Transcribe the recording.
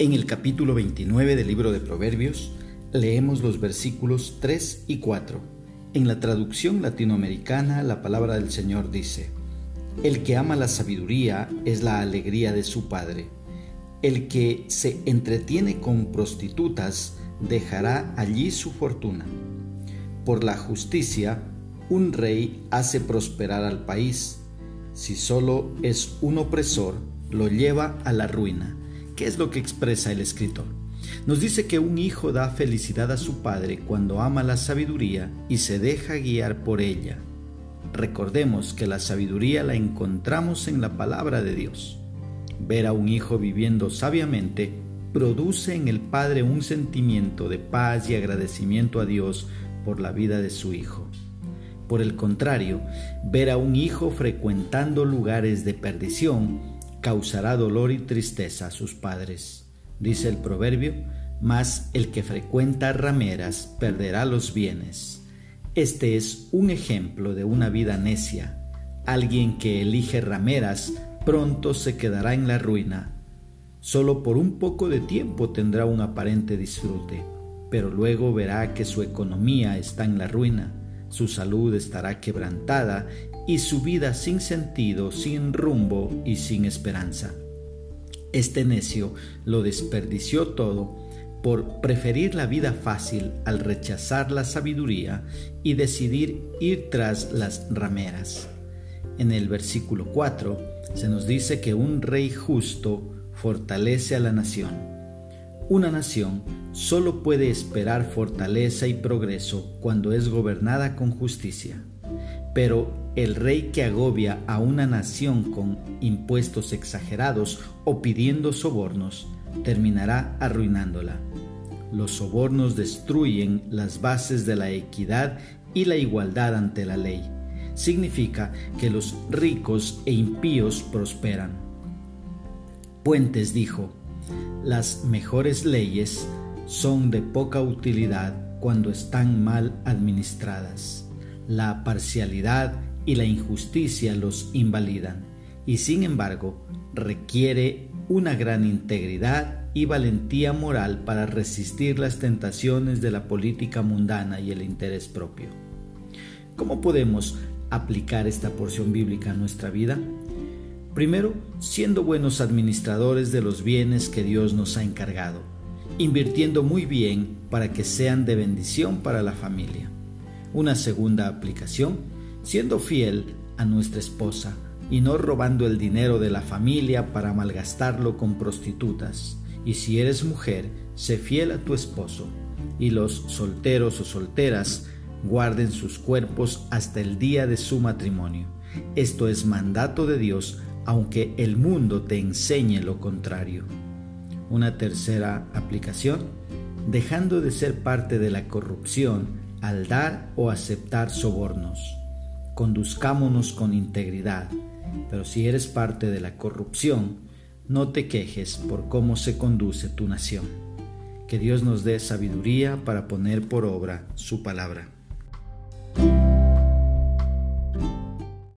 En el capítulo 29 del libro de Proverbios leemos los versículos 3 y 4. En la traducción latinoamericana la palabra del Señor dice, El que ama la sabiduría es la alegría de su Padre. El que se entretiene con prostitutas dejará allí su fortuna. Por la justicia, un rey hace prosperar al país. Si solo es un opresor, lo lleva a la ruina. ¿Qué es lo que expresa el escritor? Nos dice que un hijo da felicidad a su padre cuando ama la sabiduría y se deja guiar por ella. Recordemos que la sabiduría la encontramos en la palabra de Dios. Ver a un hijo viviendo sabiamente produce en el padre un sentimiento de paz y agradecimiento a Dios por la vida de su hijo. Por el contrario, ver a un hijo frecuentando lugares de perdición causará dolor y tristeza a sus padres. Dice el proverbio, mas el que frecuenta rameras perderá los bienes. Este es un ejemplo de una vida necia. Alguien que elige rameras pronto se quedará en la ruina. Solo por un poco de tiempo tendrá un aparente disfrute, pero luego verá que su economía está en la ruina su salud estará quebrantada y su vida sin sentido, sin rumbo y sin esperanza. Este necio lo desperdició todo por preferir la vida fácil al rechazar la sabiduría y decidir ir tras las rameras. En el versículo 4 se nos dice que un rey justo fortalece a la nación una nación solo puede esperar fortaleza y progreso cuando es gobernada con justicia. Pero el rey que agobia a una nación con impuestos exagerados o pidiendo sobornos terminará arruinándola. Los sobornos destruyen las bases de la equidad y la igualdad ante la ley. Significa que los ricos e impíos prosperan. Puentes dijo, las mejores leyes son de poca utilidad cuando están mal administradas. La parcialidad y la injusticia los invalidan y sin embargo requiere una gran integridad y valentía moral para resistir las tentaciones de la política mundana y el interés propio. ¿Cómo podemos aplicar esta porción bíblica a nuestra vida? Primero, siendo buenos administradores de los bienes que Dios nos ha encargado, invirtiendo muy bien para que sean de bendición para la familia. Una segunda aplicación, siendo fiel a nuestra esposa y no robando el dinero de la familia para malgastarlo con prostitutas. Y si eres mujer, sé fiel a tu esposo. Y los solteros o solteras guarden sus cuerpos hasta el día de su matrimonio. Esto es mandato de Dios aunque el mundo te enseñe lo contrario. Una tercera aplicación, dejando de ser parte de la corrupción al dar o aceptar sobornos. Conduzcámonos con integridad, pero si eres parte de la corrupción, no te quejes por cómo se conduce tu nación. Que Dios nos dé sabiduría para poner por obra su palabra.